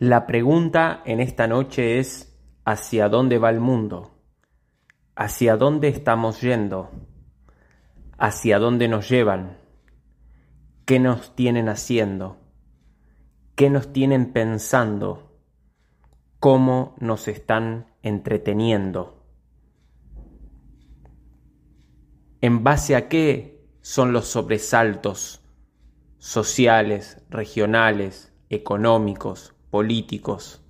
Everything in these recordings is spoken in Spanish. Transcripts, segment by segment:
La pregunta en esta noche es ¿hacia dónde va el mundo? ¿Hacia dónde estamos yendo? ¿Hacia dónde nos llevan? ¿Qué nos tienen haciendo? ¿Qué nos tienen pensando? ¿Cómo nos están entreteniendo? ¿En base a qué son los sobresaltos sociales, regionales, económicos, políticos?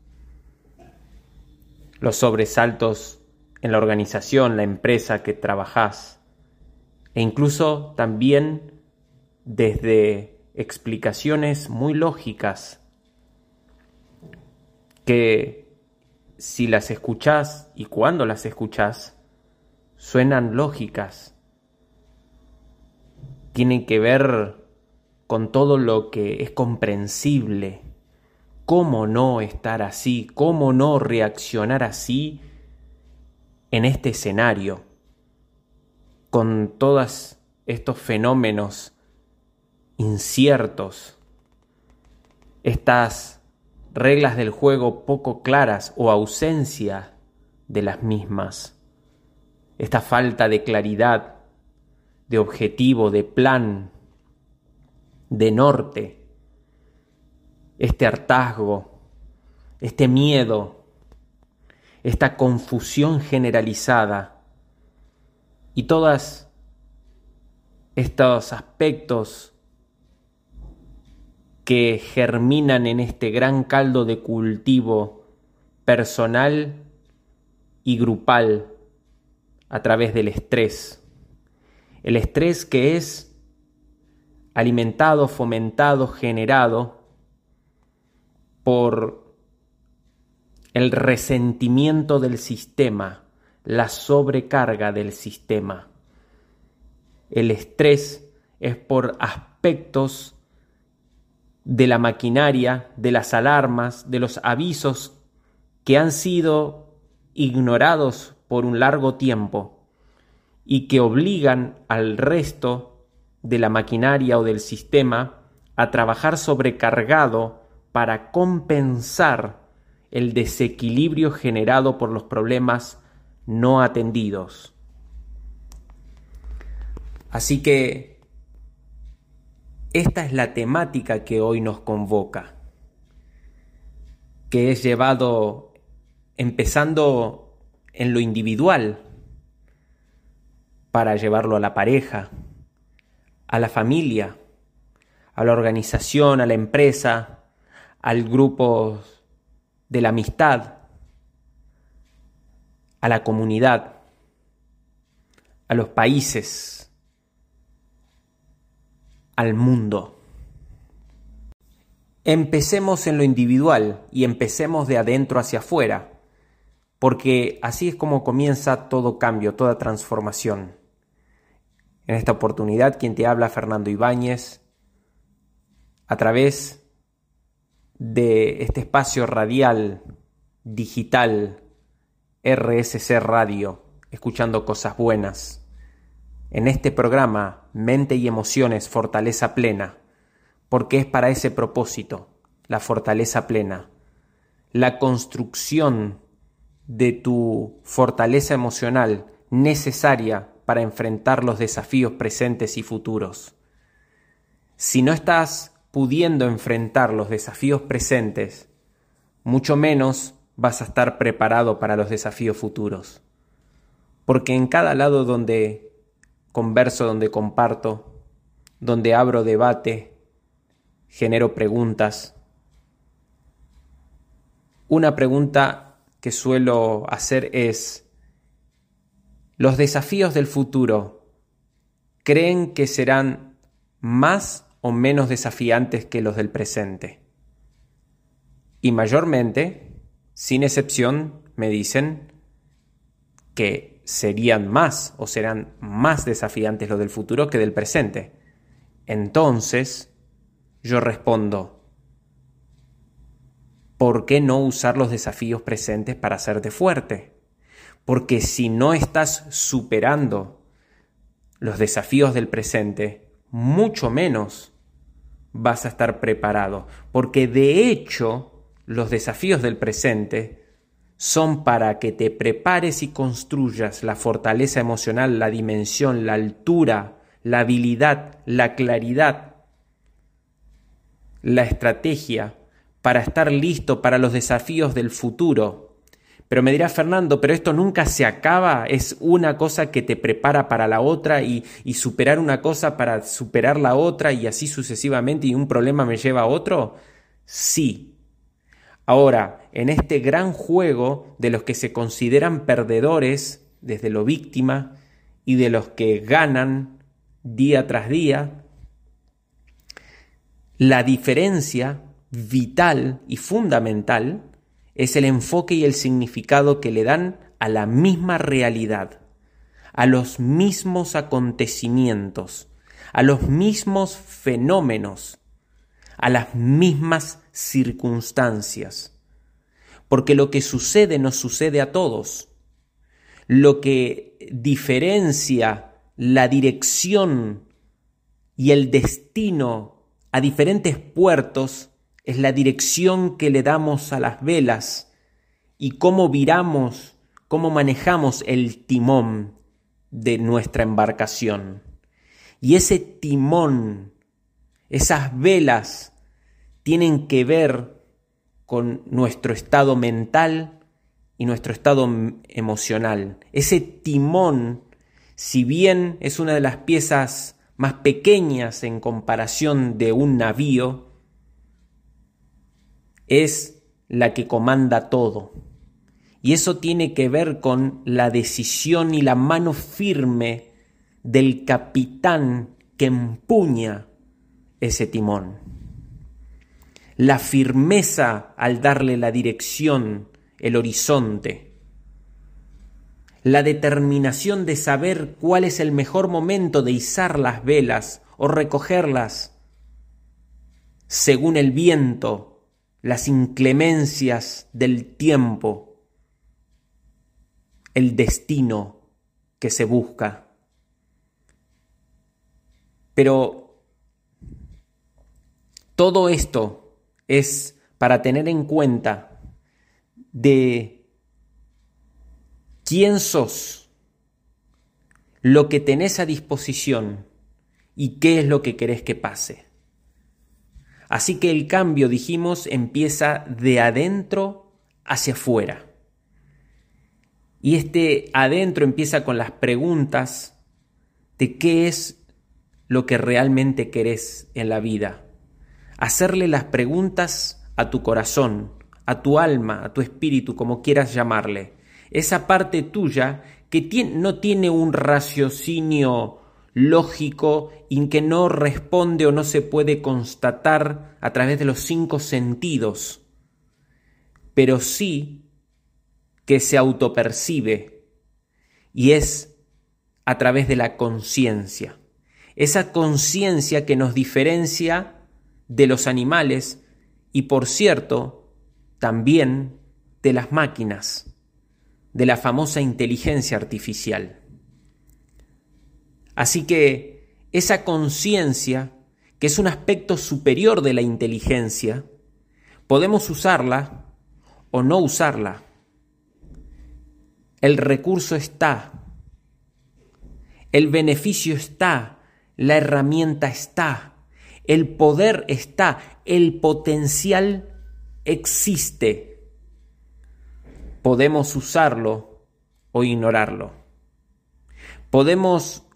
Los sobresaltos en la organización, la empresa que trabajás e incluso también desde explicaciones muy lógicas que si las escuchás y cuando las escuchás, suenan lógicas. Tienen que ver con todo lo que es comprensible. ¿Cómo no estar así? ¿Cómo no reaccionar así en este escenario? Con todos estos fenómenos inciertos, estas reglas del juego poco claras o ausencia de las mismas, esta falta de claridad, de objetivo, de plan, de norte, este hartazgo, este miedo, esta confusión generalizada y todos estos aspectos que germinan en este gran caldo de cultivo personal y grupal a través del estrés. El estrés que es alimentado, fomentado, generado por el resentimiento del sistema, la sobrecarga del sistema. El estrés es por aspectos de la maquinaria, de las alarmas, de los avisos que han sido ignorados por un largo tiempo y que obligan al resto de la maquinaria o del sistema a trabajar sobrecargado para compensar el desequilibrio generado por los problemas no atendidos. Así que esta es la temática que hoy nos convoca, que es llevado empezando en lo individual para llevarlo a la pareja, a la familia, a la organización, a la empresa, al grupo de la amistad, a la comunidad, a los países al mundo. Empecemos en lo individual y empecemos de adentro hacia afuera, porque así es como comienza todo cambio, toda transformación. En esta oportunidad, quien te habla, Fernando Ibáñez, a través de este espacio radial, digital, RSC Radio, escuchando cosas buenas en este programa Mente y Emociones Fortaleza Plena, porque es para ese propósito, la fortaleza plena, la construcción de tu fortaleza emocional necesaria para enfrentar los desafíos presentes y futuros. Si no estás pudiendo enfrentar los desafíos presentes, mucho menos vas a estar preparado para los desafíos futuros. Porque en cada lado donde converso donde comparto, donde abro debate, genero preguntas. Una pregunta que suelo hacer es, ¿los desafíos del futuro creen que serán más o menos desafiantes que los del presente? Y mayormente, sin excepción, me dicen que serían más o serán más desafiantes los del futuro que del presente. Entonces, yo respondo, ¿por qué no usar los desafíos presentes para hacerte fuerte? Porque si no estás superando los desafíos del presente, mucho menos vas a estar preparado. Porque de hecho, los desafíos del presente son para que te prepares y construyas la fortaleza emocional, la dimensión, la altura, la habilidad, la claridad, la estrategia para estar listo para los desafíos del futuro. Pero me dirá Fernando, pero esto nunca se acaba, es una cosa que te prepara para la otra y, y, superar una cosa para superar la otra y así sucesivamente y un problema me lleva a otro. Sí, Ahora, en este gran juego de los que se consideran perdedores desde lo víctima y de los que ganan día tras día, la diferencia vital y fundamental es el enfoque y el significado que le dan a la misma realidad, a los mismos acontecimientos, a los mismos fenómenos, a las mismas circunstancias. Porque lo que sucede nos sucede a todos. Lo que diferencia la dirección y el destino a diferentes puertos es la dirección que le damos a las velas y cómo viramos, cómo manejamos el timón de nuestra embarcación. Y ese timón, esas velas tienen que ver con nuestro estado mental y nuestro estado emocional. Ese timón, si bien es una de las piezas más pequeñas en comparación de un navío, es la que comanda todo. Y eso tiene que ver con la decisión y la mano firme del capitán que empuña ese timón la firmeza al darle la dirección, el horizonte, la determinación de saber cuál es el mejor momento de izar las velas o recogerlas según el viento, las inclemencias del tiempo, el destino que se busca. Pero todo esto es para tener en cuenta de quién sos, lo que tenés a disposición y qué es lo que querés que pase. Así que el cambio, dijimos, empieza de adentro hacia afuera. Y este adentro empieza con las preguntas de qué es lo que realmente querés en la vida hacerle las preguntas a tu corazón, a tu alma, a tu espíritu, como quieras llamarle. Esa parte tuya que no tiene un raciocinio lógico y que no responde o no se puede constatar a través de los cinco sentidos, pero sí que se autopercibe y es a través de la conciencia. Esa conciencia que nos diferencia de los animales y, por cierto, también de las máquinas, de la famosa inteligencia artificial. Así que esa conciencia, que es un aspecto superior de la inteligencia, podemos usarla o no usarla. El recurso está, el beneficio está, la herramienta está el poder está, el potencial existe. Podemos usarlo o ignorarlo. Podemos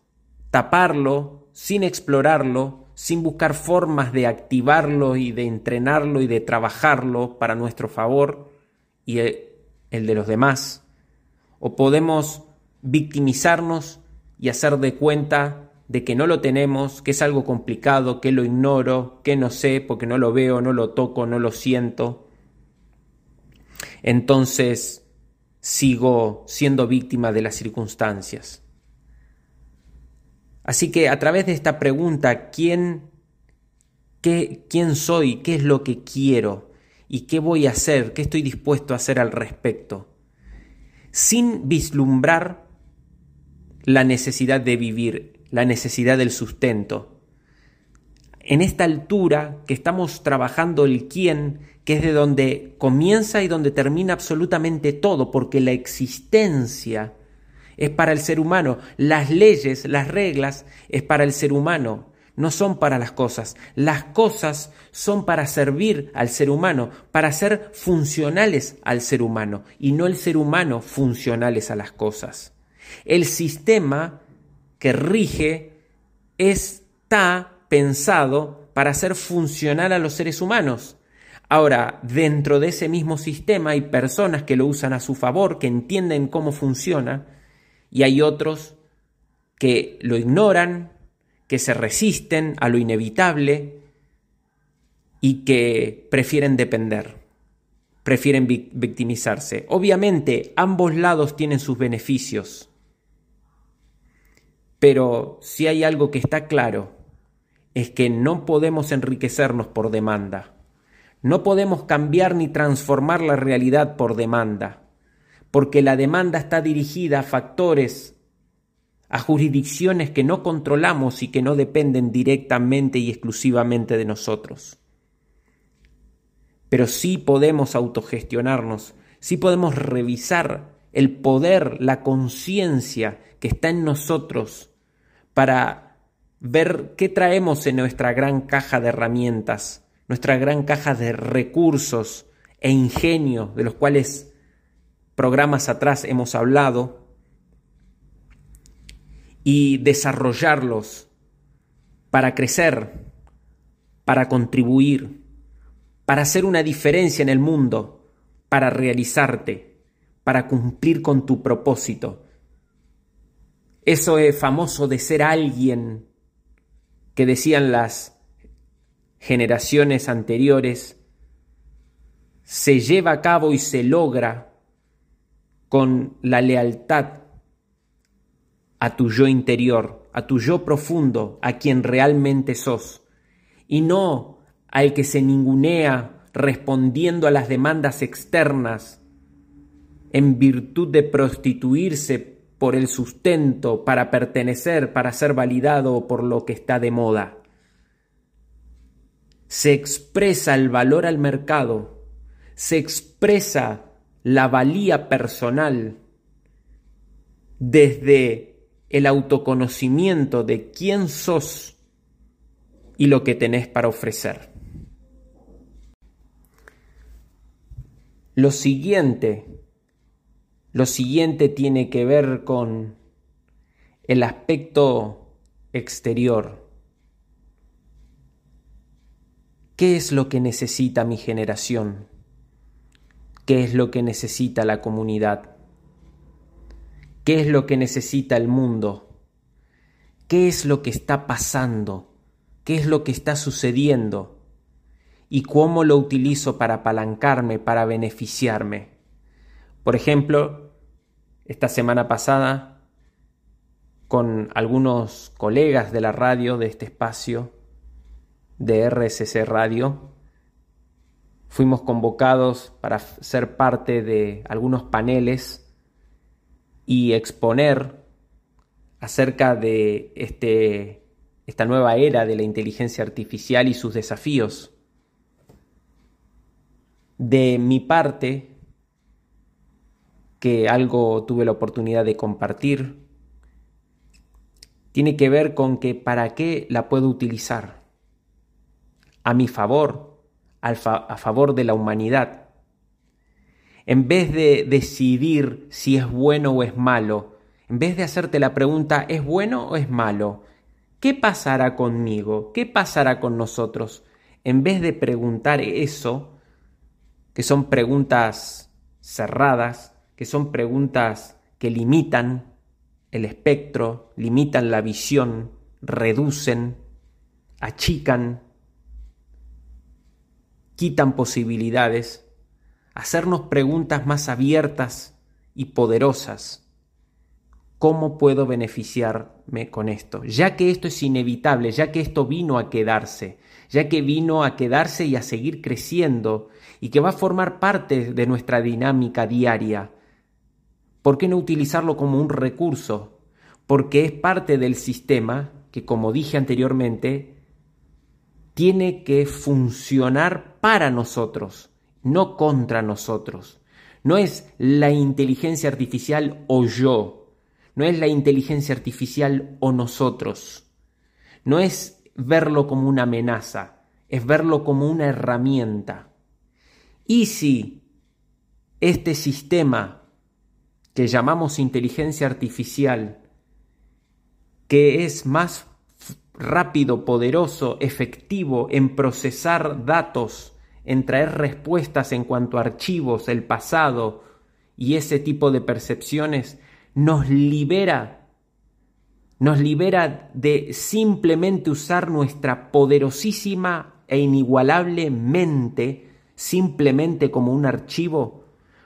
taparlo sin explorarlo, sin buscar formas de activarlo y de entrenarlo y de trabajarlo para nuestro favor y el de los demás. O podemos victimizarnos y hacer de cuenta de que no lo tenemos, que es algo complicado, que lo ignoro, que no sé porque no lo veo, no lo toco, no lo siento. Entonces sigo siendo víctima de las circunstancias. Así que a través de esta pregunta, ¿quién, qué, quién soy? ¿Qué es lo que quiero? ¿Y qué voy a hacer? ¿Qué estoy dispuesto a hacer al respecto? Sin vislumbrar la necesidad de vivir la necesidad del sustento. en esta altura que estamos trabajando el quién, que es de donde comienza y donde termina absolutamente todo, porque la existencia es para el ser humano, las leyes, las reglas es para el ser humano, no son para las cosas. Las cosas son para servir al ser humano, para ser funcionales al ser humano y no el ser humano funcionales a las cosas. El sistema que rige está pensado para ser funcional a los seres humanos. Ahora, dentro de ese mismo sistema hay personas que lo usan a su favor, que entienden cómo funciona, y hay otros que lo ignoran, que se resisten a lo inevitable y que prefieren depender, prefieren victimizarse. Obviamente, ambos lados tienen sus beneficios, pero si hay algo que está claro, es que no podemos enriquecernos por demanda. No podemos cambiar ni transformar la realidad por demanda, porque la demanda está dirigida a factores a jurisdicciones que no controlamos y que no dependen directamente y exclusivamente de nosotros. Pero sí podemos autogestionarnos, sí podemos revisar el poder, la conciencia que está en nosotros para ver qué traemos en nuestra gran caja de herramientas, nuestra gran caja de recursos e ingenio de los cuales programas atrás hemos hablado y desarrollarlos para crecer, para contribuir, para hacer una diferencia en el mundo, para realizarte, para cumplir con tu propósito. Eso es famoso de ser alguien que decían las generaciones anteriores, se lleva a cabo y se logra con la lealtad a tu yo interior, a tu yo profundo, a quien realmente sos, y no al que se ningunea respondiendo a las demandas externas en virtud de prostituirse por el sustento, para pertenecer, para ser validado por lo que está de moda. Se expresa el valor al mercado, se expresa la valía personal desde el autoconocimiento de quién sos y lo que tenés para ofrecer. Lo siguiente, lo siguiente tiene que ver con el aspecto exterior. ¿Qué es lo que necesita mi generación? ¿Qué es lo que necesita la comunidad? ¿Qué es lo que necesita el mundo? ¿Qué es lo que está pasando? ¿Qué es lo que está sucediendo? ¿Y cómo lo utilizo para apalancarme, para beneficiarme? Por ejemplo, esta semana pasada, con algunos colegas de la radio, de este espacio, de RSC Radio, fuimos convocados para ser parte de algunos paneles y exponer acerca de este, esta nueva era de la inteligencia artificial y sus desafíos. De mi parte, que algo tuve la oportunidad de compartir, tiene que ver con que para qué la puedo utilizar. A mi favor, a favor de la humanidad en vez de decidir si es bueno o es malo, en vez de hacerte la pregunta ¿es bueno o es malo? ¿Qué pasará conmigo? ¿Qué pasará con nosotros? En vez de preguntar eso, que son preguntas cerradas, que son preguntas que limitan el espectro, limitan la visión, reducen, achican, quitan posibilidades, hacernos preguntas más abiertas y poderosas. ¿Cómo puedo beneficiarme con esto? Ya que esto es inevitable, ya que esto vino a quedarse, ya que vino a quedarse y a seguir creciendo y que va a formar parte de nuestra dinámica diaria. ¿Por qué no utilizarlo como un recurso? Porque es parte del sistema que, como dije anteriormente, tiene que funcionar para nosotros, no contra nosotros. No es la inteligencia artificial o yo, no es la inteligencia artificial o nosotros, no es verlo como una amenaza, es verlo como una herramienta. Y si este sistema que llamamos inteligencia artificial, que es más rápido, poderoso, efectivo en procesar datos, en traer respuestas en cuanto a archivos, el pasado y ese tipo de percepciones, nos libera, nos libera de simplemente usar nuestra poderosísima e inigualable mente simplemente como un archivo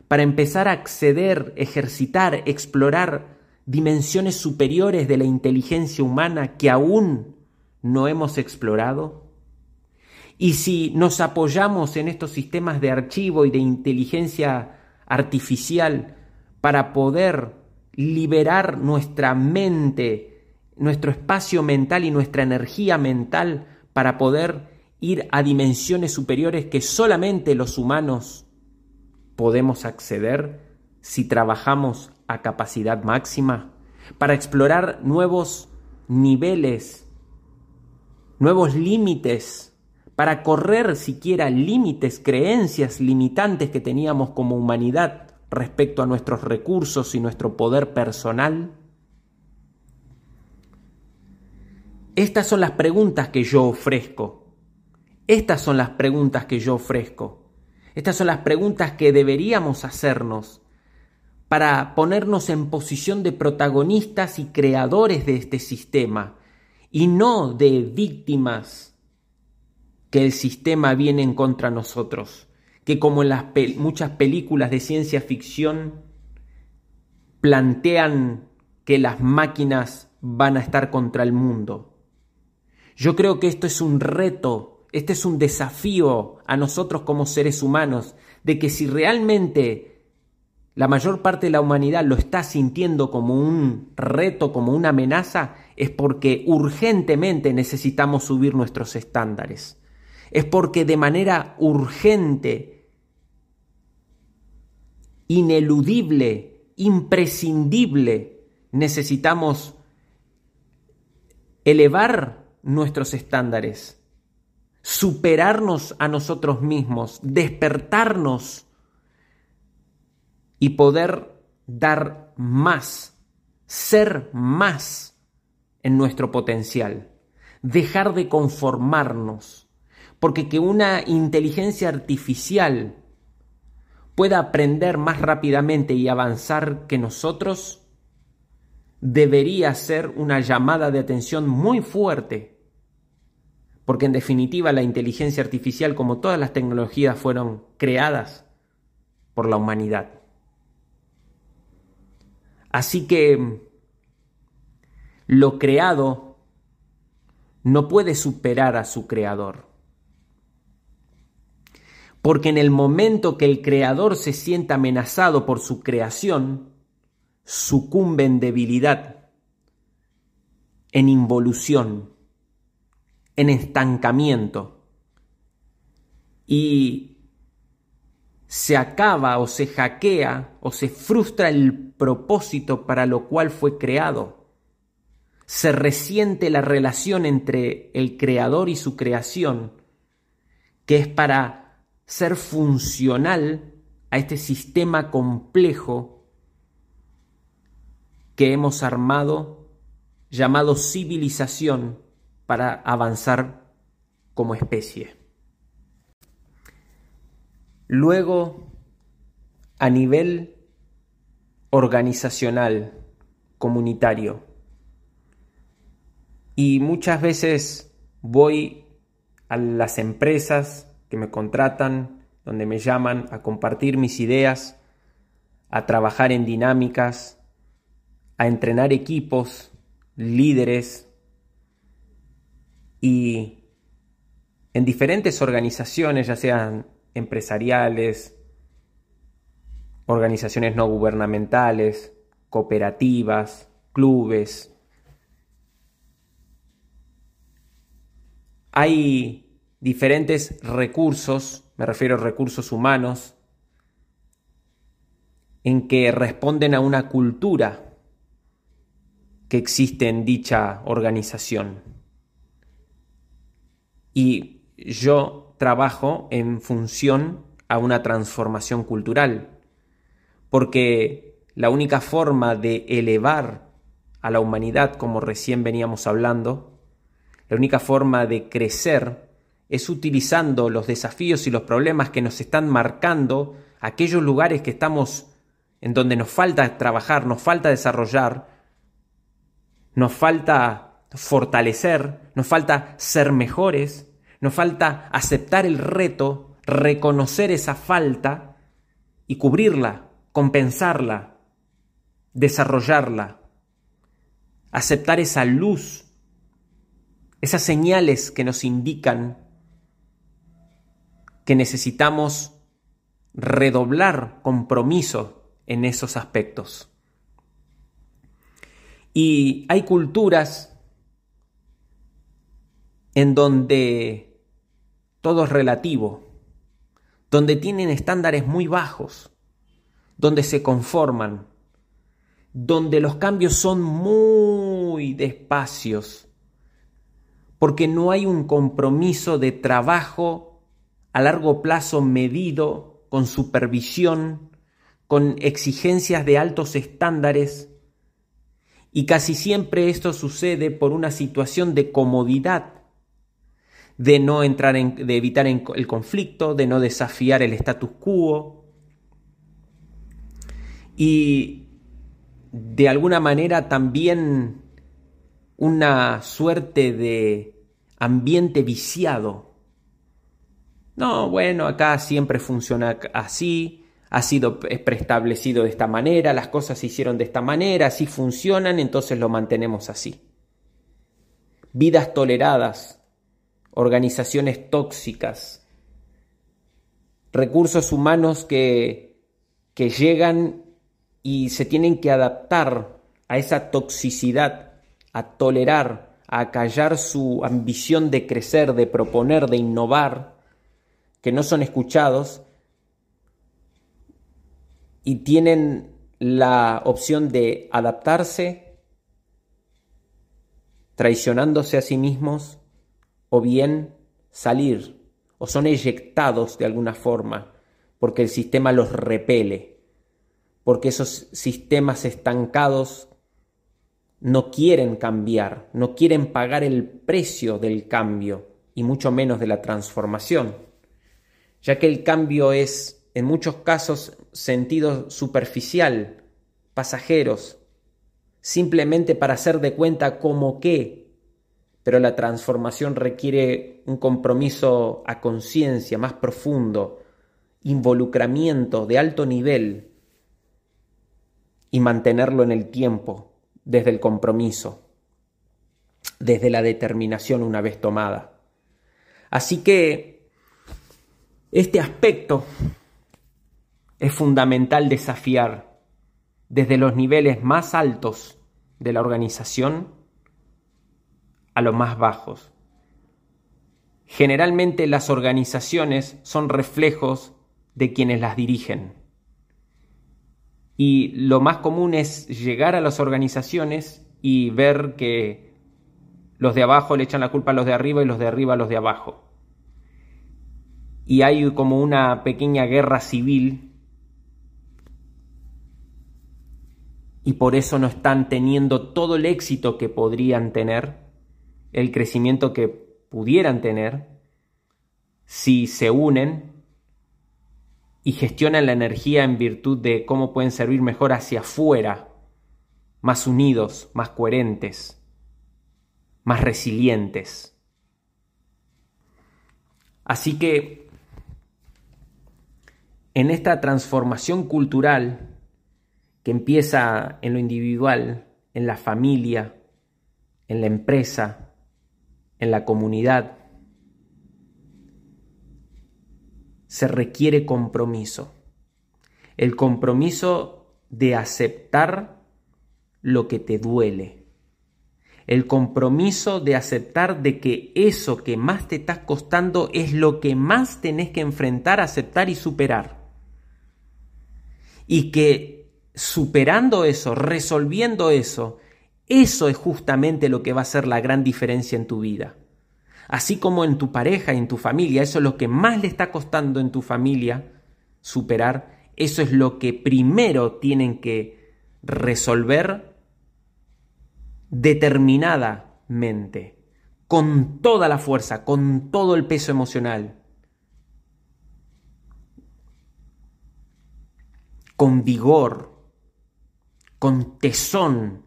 para empezar a acceder, ejercitar, explorar dimensiones superiores de la inteligencia humana que aún no hemos explorado? Y si nos apoyamos en estos sistemas de archivo y de inteligencia artificial para poder liberar nuestra mente, nuestro espacio mental y nuestra energía mental para poder ir a dimensiones superiores que solamente los humanos podemos acceder si trabajamos a capacidad máxima, para explorar nuevos niveles, nuevos límites, para correr siquiera límites, creencias limitantes que teníamos como humanidad respecto a nuestros recursos y nuestro poder personal? Estas son las preguntas que yo ofrezco. Estas son las preguntas que yo ofrezco. Estas son las preguntas que deberíamos hacernos para ponernos en posición de protagonistas y creadores de este sistema y no de víctimas que el sistema viene en contra nosotros, que como en las muchas películas de ciencia ficción plantean que las máquinas van a estar contra el mundo. Yo creo que esto es un reto, este es un desafío a nosotros como seres humanos, de que si realmente la mayor parte de la humanidad lo está sintiendo como un reto, como una amenaza, es porque urgentemente necesitamos subir nuestros estándares. Es porque de manera urgente, ineludible, imprescindible, necesitamos elevar nuestros estándares, superarnos a nosotros mismos, despertarnos y poder dar más, ser más en nuestro potencial, dejar de conformarnos, porque que una inteligencia artificial pueda aprender más rápidamente y avanzar que nosotros, debería ser una llamada de atención muy fuerte, porque en definitiva la inteligencia artificial, como todas las tecnologías, fueron creadas por la humanidad. Así que lo creado no puede superar a su creador. Porque en el momento que el creador se sienta amenazado por su creación, sucumbe en debilidad, en involución, en estancamiento. Y se acaba o se hackea o se frustra el propósito para lo cual fue creado. Se resiente la relación entre el creador y su creación, que es para ser funcional a este sistema complejo que hemos armado llamado civilización para avanzar como especie. Luego, a nivel organizacional, comunitario. Y muchas veces voy a las empresas que me contratan, donde me llaman a compartir mis ideas, a trabajar en dinámicas, a entrenar equipos, líderes y en diferentes organizaciones, ya sean empresariales, organizaciones no gubernamentales, cooperativas, clubes. Hay diferentes recursos, me refiero a recursos humanos, en que responden a una cultura que existe en dicha organización. Y yo trabajo en función a una transformación cultural, porque la única forma de elevar a la humanidad, como recién veníamos hablando, la única forma de crecer es utilizando los desafíos y los problemas que nos están marcando aquellos lugares que estamos en donde nos falta trabajar, nos falta desarrollar, nos falta fortalecer, nos falta ser mejores, nos falta aceptar el reto, reconocer esa falta y cubrirla, compensarla, desarrollarla, aceptar esa luz, esas señales que nos indican que necesitamos redoblar compromiso en esos aspectos. Y hay culturas en donde todo es relativo, donde tienen estándares muy bajos, donde se conforman, donde los cambios son muy despacios, porque no hay un compromiso de trabajo a largo plazo medido, con supervisión, con exigencias de altos estándares, y casi siempre esto sucede por una situación de comodidad, de no entrar en, de evitar el conflicto, de no desafiar el status quo. Y de alguna manera también una suerte de ambiente viciado. No, bueno, acá siempre funciona así, ha sido preestablecido de esta manera, las cosas se hicieron de esta manera, así funcionan, entonces lo mantenemos así. Vidas toleradas, organizaciones tóxicas, recursos humanos que, que llegan y se tienen que adaptar a esa toxicidad, a tolerar, a callar su ambición de crecer, de proponer, de innovar, que no son escuchados y tienen la opción de adaptarse, traicionándose a sí mismos, o bien salir, o son eyectados de alguna forma, porque el sistema los repele, porque esos sistemas estancados no quieren cambiar, no quieren pagar el precio del cambio, y mucho menos de la transformación, ya que el cambio es en muchos casos sentido superficial, pasajeros, simplemente para hacer de cuenta como qué, pero la transformación requiere un compromiso a conciencia más profundo, involucramiento de alto nivel y mantenerlo en el tiempo desde el compromiso, desde la determinación una vez tomada. Así que este aspecto es fundamental desafiar desde los niveles más altos de la organización a los más bajos. Generalmente las organizaciones son reflejos de quienes las dirigen. Y lo más común es llegar a las organizaciones y ver que los de abajo le echan la culpa a los de arriba y los de arriba a los de abajo. Y hay como una pequeña guerra civil y por eso no están teniendo todo el éxito que podrían tener, el crecimiento que pudieran tener, si se unen y gestionan la energía en virtud de cómo pueden servir mejor hacia afuera, más unidos, más coherentes, más resilientes. Así que en esta transformación cultural que empieza en lo individual, en la familia, en la empresa, en la comunidad, se requiere compromiso. El compromiso de aceptar lo que te duele. El compromiso de aceptar de que eso que más te está costando es lo que más tenés que enfrentar, aceptar y superar. Y que superando eso, resolviendo eso, eso es justamente lo que va a hacer la gran diferencia en tu vida. Así como en tu pareja y en tu familia, eso es lo que más le está costando en tu familia superar, eso es lo que primero tienen que resolver determinadamente, con toda la fuerza, con todo el peso emocional, con vigor, con tesón,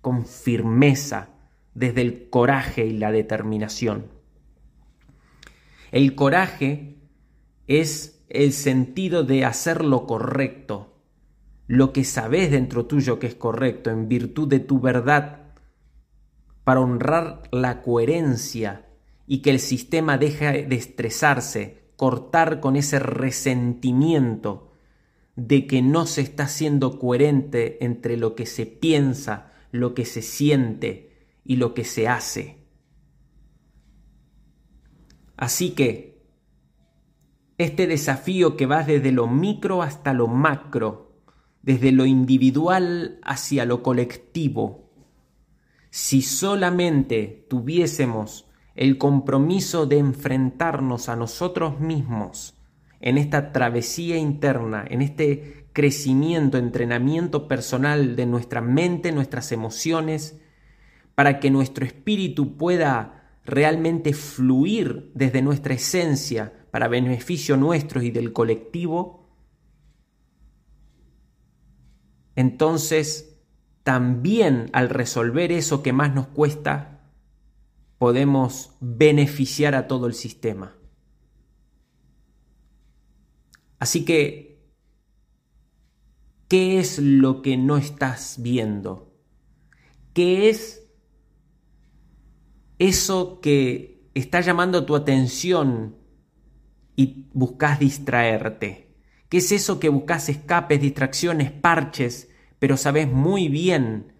con firmeza, desde el coraje y la determinación. El coraje es el sentido de hacer lo correcto, lo que sabes dentro tuyo que es correcto, en virtud de tu verdad, para honrar la coherencia y que el sistema deje de estresarse, cortar con ese resentimiento de que no se está siendo coherente entre lo que se piensa, lo que se siente y lo que se hace. Así que este desafío que va desde lo micro hasta lo macro, desde lo individual hacia lo colectivo, si solamente tuviésemos el compromiso de enfrentarnos a nosotros mismos en esta travesía interna, en este crecimiento, entrenamiento personal de nuestra mente, nuestras emociones, para que nuestro espíritu pueda realmente fluir desde nuestra esencia para beneficio nuestro y del colectivo, entonces también al resolver eso que más nos cuesta, podemos beneficiar a todo el sistema. Así que, ¿qué es lo que no estás viendo? ¿Qué es eso que está llamando tu atención y buscas distraerte? ¿Qué es eso que buscas escapes, distracciones, parches, pero sabes muy bien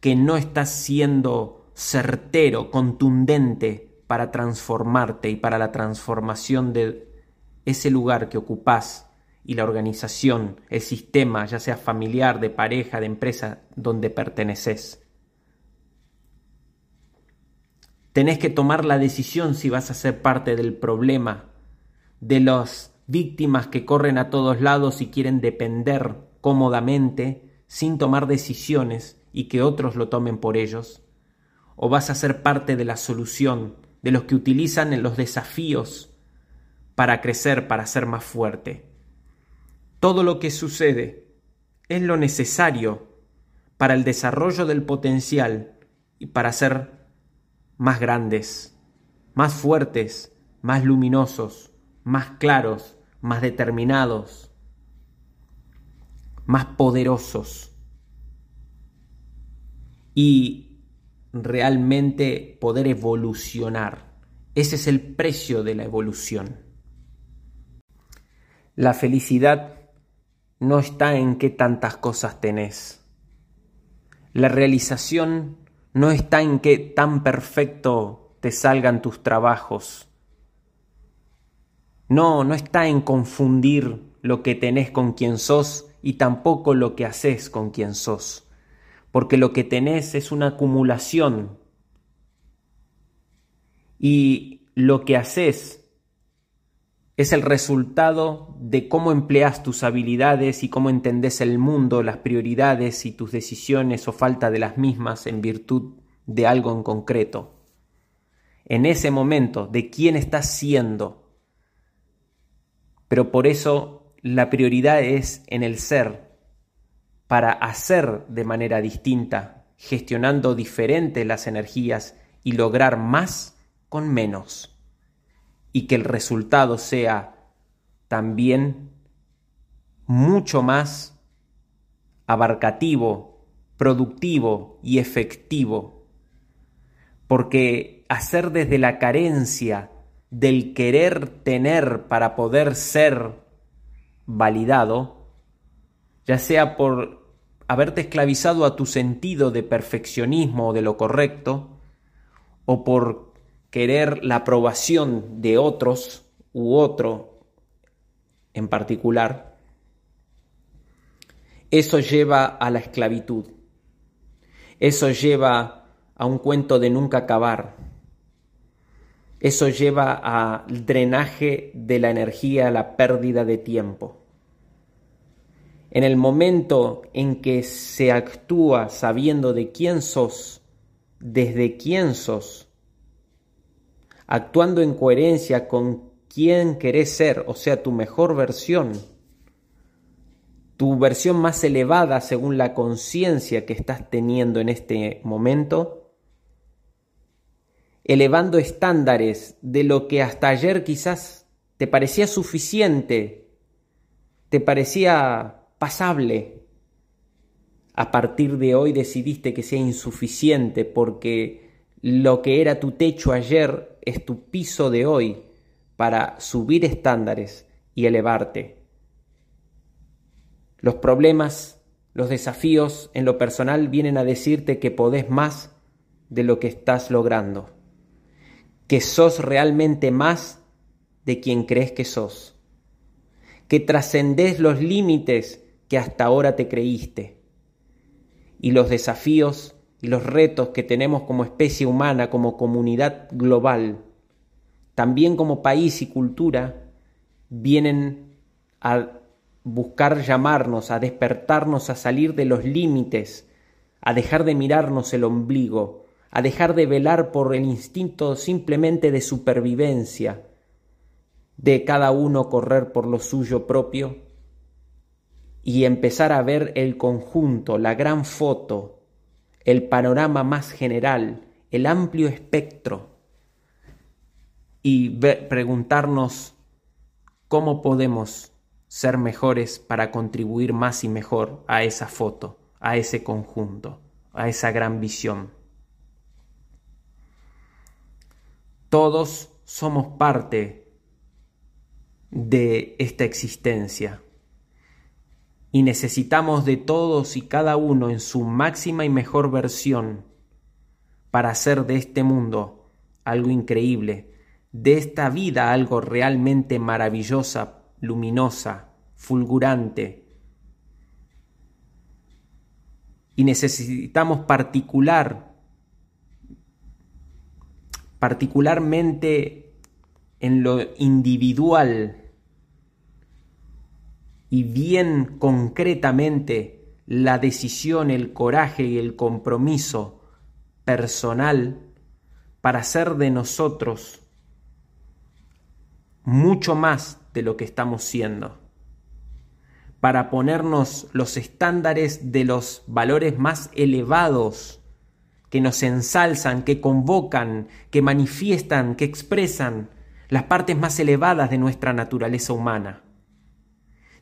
que no estás siendo certero, contundente para transformarte y para la transformación de ese lugar que ocupás y la organización, el sistema, ya sea familiar, de pareja, de empresa, donde perteneces. Tenés que tomar la decisión si vas a ser parte del problema, de las víctimas que corren a todos lados y quieren depender cómodamente, sin tomar decisiones y que otros lo tomen por ellos, o vas a ser parte de la solución, de los que utilizan los desafíos para crecer, para ser más fuerte. Todo lo que sucede es lo necesario para el desarrollo del potencial y para ser más grandes, más fuertes, más luminosos, más claros, más determinados, más poderosos y realmente poder evolucionar. Ese es el precio de la evolución. La felicidad no está en qué tantas cosas tenés. La realización no está en qué tan perfecto te salgan tus trabajos. No, no está en confundir lo que tenés con quien sos y tampoco lo que haces con quien sos. Porque lo que tenés es una acumulación. Y lo que haces es el resultado de cómo empleas tus habilidades y cómo entendés el mundo, las prioridades y tus decisiones o falta de las mismas en virtud de algo en concreto. En ese momento, de quién estás siendo. Pero por eso la prioridad es en el ser, para hacer de manera distinta, gestionando diferente las energías y lograr más con menos y que el resultado sea también mucho más abarcativo, productivo y efectivo. Porque hacer desde la carencia del querer tener para poder ser validado, ya sea por haberte esclavizado a tu sentido de perfeccionismo o de lo correcto, o por querer la aprobación de otros u otro en particular, eso lleva a la esclavitud. Eso lleva a un cuento de nunca acabar. Eso lleva al drenaje de la energía, a la pérdida de tiempo. En el momento en que se actúa sabiendo de quién sos, desde quién sos, actuando en coherencia con quién querés ser, o sea, tu mejor versión, tu versión más elevada según la conciencia que estás teniendo en este momento, elevando estándares de lo que hasta ayer quizás te parecía suficiente, te parecía pasable. A partir de hoy decidiste que sea insuficiente porque lo que era tu techo ayer es tu piso de hoy para subir estándares y elevarte. Los problemas, los desafíos en lo personal vienen a decirte que podés más de lo que estás logrando, que sos realmente más de quien crees que sos, que trascendés los límites que hasta ahora te creíste y los desafíos y los retos que tenemos como especie humana, como comunidad global, también como país y cultura, vienen a buscar llamarnos, a despertarnos, a salir de los límites, a dejar de mirarnos el ombligo, a dejar de velar por el instinto simplemente de supervivencia, de cada uno correr por lo suyo propio y empezar a ver el conjunto, la gran foto, el panorama más general, el amplio espectro y preguntarnos cómo podemos ser mejores para contribuir más y mejor a esa foto, a ese conjunto, a esa gran visión. Todos somos parte de esta existencia y necesitamos de todos y cada uno en su máxima y mejor versión para hacer de este mundo algo increíble, de esta vida algo realmente maravillosa luminosa, fulgurante. Y necesitamos particular, particularmente en lo individual y bien concretamente la decisión, el coraje y el compromiso personal para hacer de nosotros mucho más de lo que estamos siendo, para ponernos los estándares de los valores más elevados que nos ensalzan, que convocan, que manifiestan, que expresan las partes más elevadas de nuestra naturaleza humana,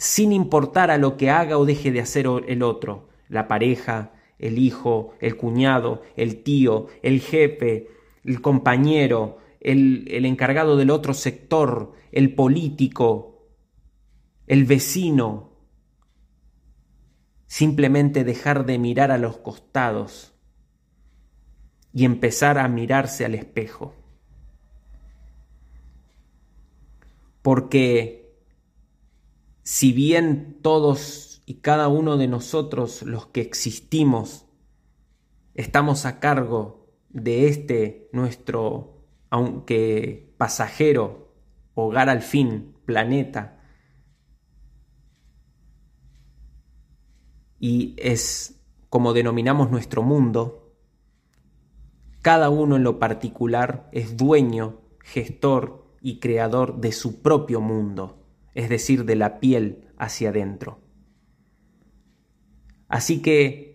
sin importar a lo que haga o deje de hacer el otro, la pareja, el hijo, el cuñado, el tío, el jefe, el compañero, el, encargado del otro sector, el político, el vecino. Simplemente dejar de mirar a los costados y empezar a mirarse al espejo. Porque si bien todos y cada uno de nosotros, los que existimos, estamos a cargo de este nuestro aunque pasajero, hogar al fin, planeta, y es como denominamos nuestro mundo, cada uno en lo particular es dueño, gestor y creador de su propio mundo, es decir, de la piel hacia adentro. Así que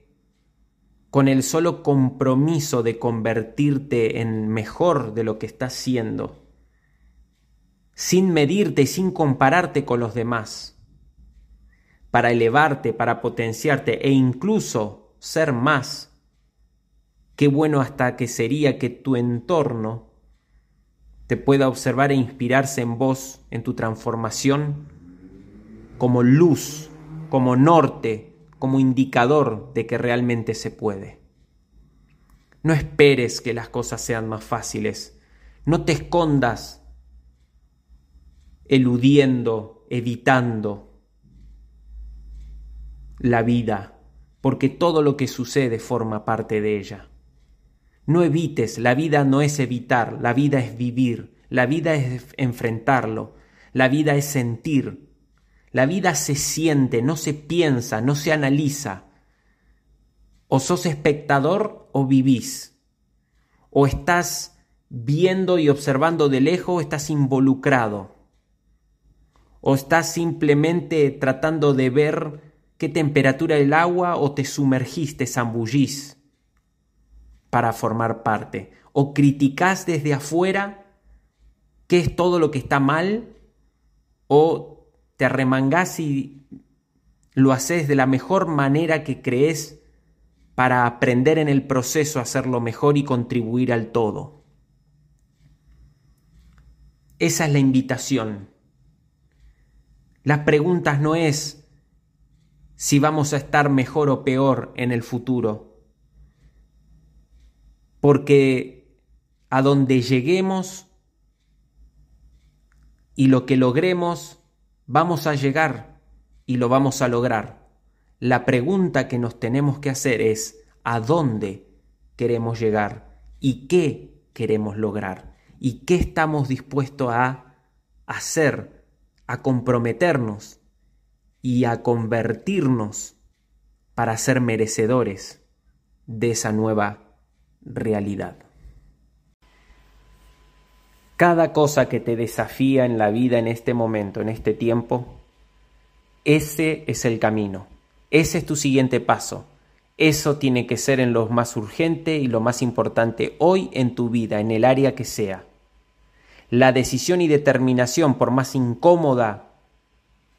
con el solo compromiso de convertirte en mejor de lo que estás siendo, sin medirte y sin compararte con los demás, para elevarte, para potenciarte e incluso ser más. Qué bueno hasta que sería que tu entorno te pueda observar e inspirarse en vos, en tu transformación, como luz, como norte, como indicador de que realmente se puede. No esperes que las cosas sean más fáciles. No te escondas eludiendo, evitando la vida, porque todo lo que sucede forma parte de ella. No evites, la vida no es evitar, la vida es vivir, la vida es enfrentarlo, la vida es sentir, la vida se siente, no se piensa, no se analiza. O sos espectador o vivís. O estás viendo y observando de lejos o estás involucrado. O estás simplemente tratando de ver qué temperatura el agua o te sumergiste, zambullís para formar parte. O criticás desde afuera qué es todo lo que está mal o te arremangás y lo haces de la mejor manera que crees para aprender en el proceso a hacerlo mejor y contribuir al todo. Esa es la invitación. Las preguntas no es si vamos a estar mejor o peor en el futuro, porque a donde lleguemos y lo que logremos Vamos a llegar y lo vamos a lograr. La pregunta que nos tenemos que hacer es ¿a dónde queremos llegar? ¿Y qué queremos lograr? ¿Y qué estamos dispuestos a hacer, a comprometernos y a convertirnos para ser merecedores de esa nueva realidad? cada cosa que te desafía en la vida en este momento, en este tiempo, ese es el camino, ese es tu siguiente paso. Eso tiene que ser en lo más urgente y lo más importante hoy en tu vida, en el área que sea. La decisión y determinación, por más incómoda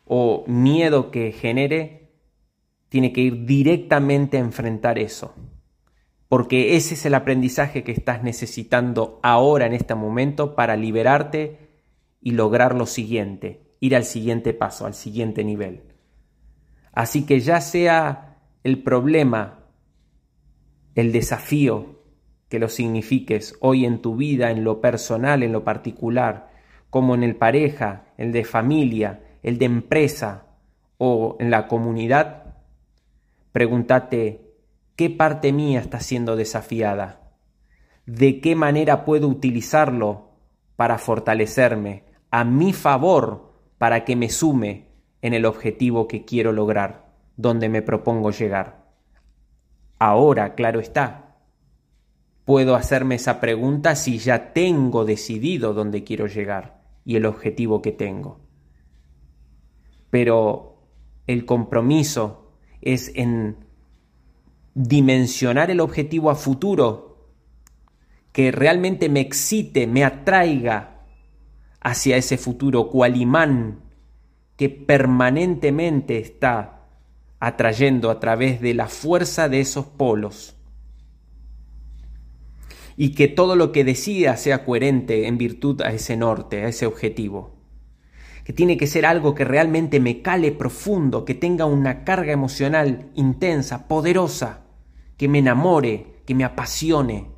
o miedo que genere, tiene que ir directamente a enfrentar eso porque ese es el aprendizaje que estás necesitando ahora en este momento para liberarte y lograr lo siguiente, ir al siguiente paso, al siguiente nivel. Así que ya sea el problema, el desafío que lo signifiques hoy en tu vida, en lo personal, en lo particular, como en el pareja, el de familia, el de empresa o en la comunidad, pregúntate ¿Qué parte mía está siendo desafiada? ¿De qué manera puedo utilizarlo para fortalecerme a mi favor para que me sume en el objetivo que quiero lograr, donde me propongo llegar? Ahora, claro está, puedo hacerme esa pregunta si ya tengo decidido dónde quiero llegar y el objetivo que tengo. Pero el compromiso es en dimensionar el objetivo a futuro, que realmente me excite, me atraiga hacia ese futuro, cual imán que permanentemente está atrayendo a través de la fuerza de esos polos. Y que todo lo que decida sea coherente en virtud a ese norte, a ese objetivo. Que tiene que ser algo que realmente me cale profundo, que tenga una carga emocional intensa, poderosa que me enamore, que me apasione,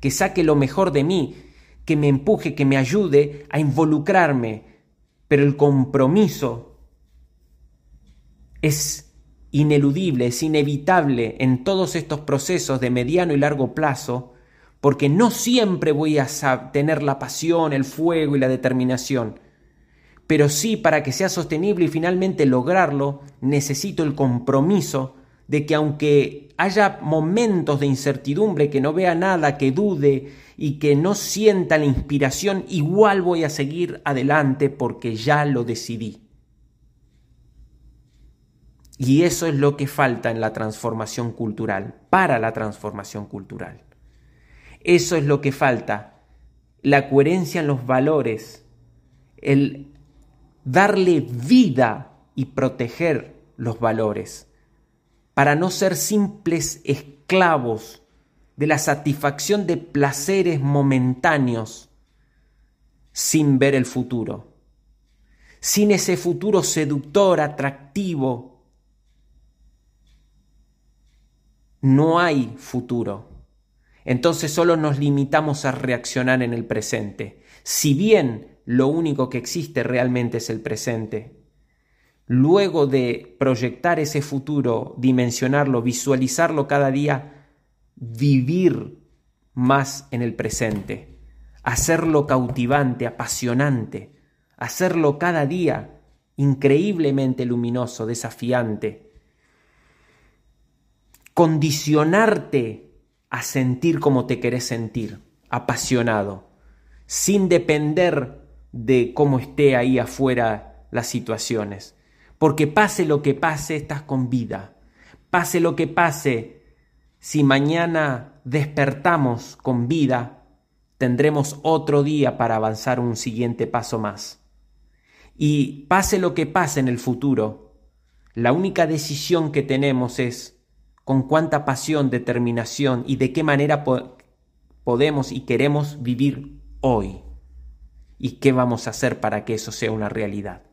que saque lo mejor de mí, que me empuje, que me ayude a involucrarme. Pero el compromiso es ineludible, es inevitable en todos estos procesos de mediano y largo plazo, porque no siempre voy a tener la pasión, el fuego y la determinación. Pero sí, para que sea sostenible y finalmente lograrlo, necesito el compromiso de que aunque haya momentos de incertidumbre, que no vea nada, que dude y que no sienta la inspiración, igual voy a seguir adelante porque ya lo decidí. Y eso es lo que falta en la transformación cultural, para la transformación cultural. Eso es lo que falta, la coherencia en los valores, el darle vida y proteger los valores para no ser simples esclavos de la satisfacción de placeres momentáneos sin ver el futuro, sin ese futuro seductor, atractivo, no hay futuro. Entonces solo nos limitamos a reaccionar en el presente. Si bien lo único que existe realmente es el presente, luego de proyectar ese futuro, dimensionarlo, visualizarlo cada día, vivir más en el presente, hacerlo cautivante, apasionante, hacerlo cada día increíblemente luminoso, desafiante, condicionarte a sentir como te querés sentir, apasionado, sin depender de cómo esté ahí afuera las situaciones. Porque pase lo que pase, estás con vida. Pase lo que pase, si mañana despertamos con vida, tendremos otro día para avanzar un siguiente paso más. Y pase lo que pase en el futuro, la única decisión que tenemos es con cuánta pasión, determinación y de qué manera podemos y queremos vivir hoy. Y qué vamos a hacer para que eso sea una realidad.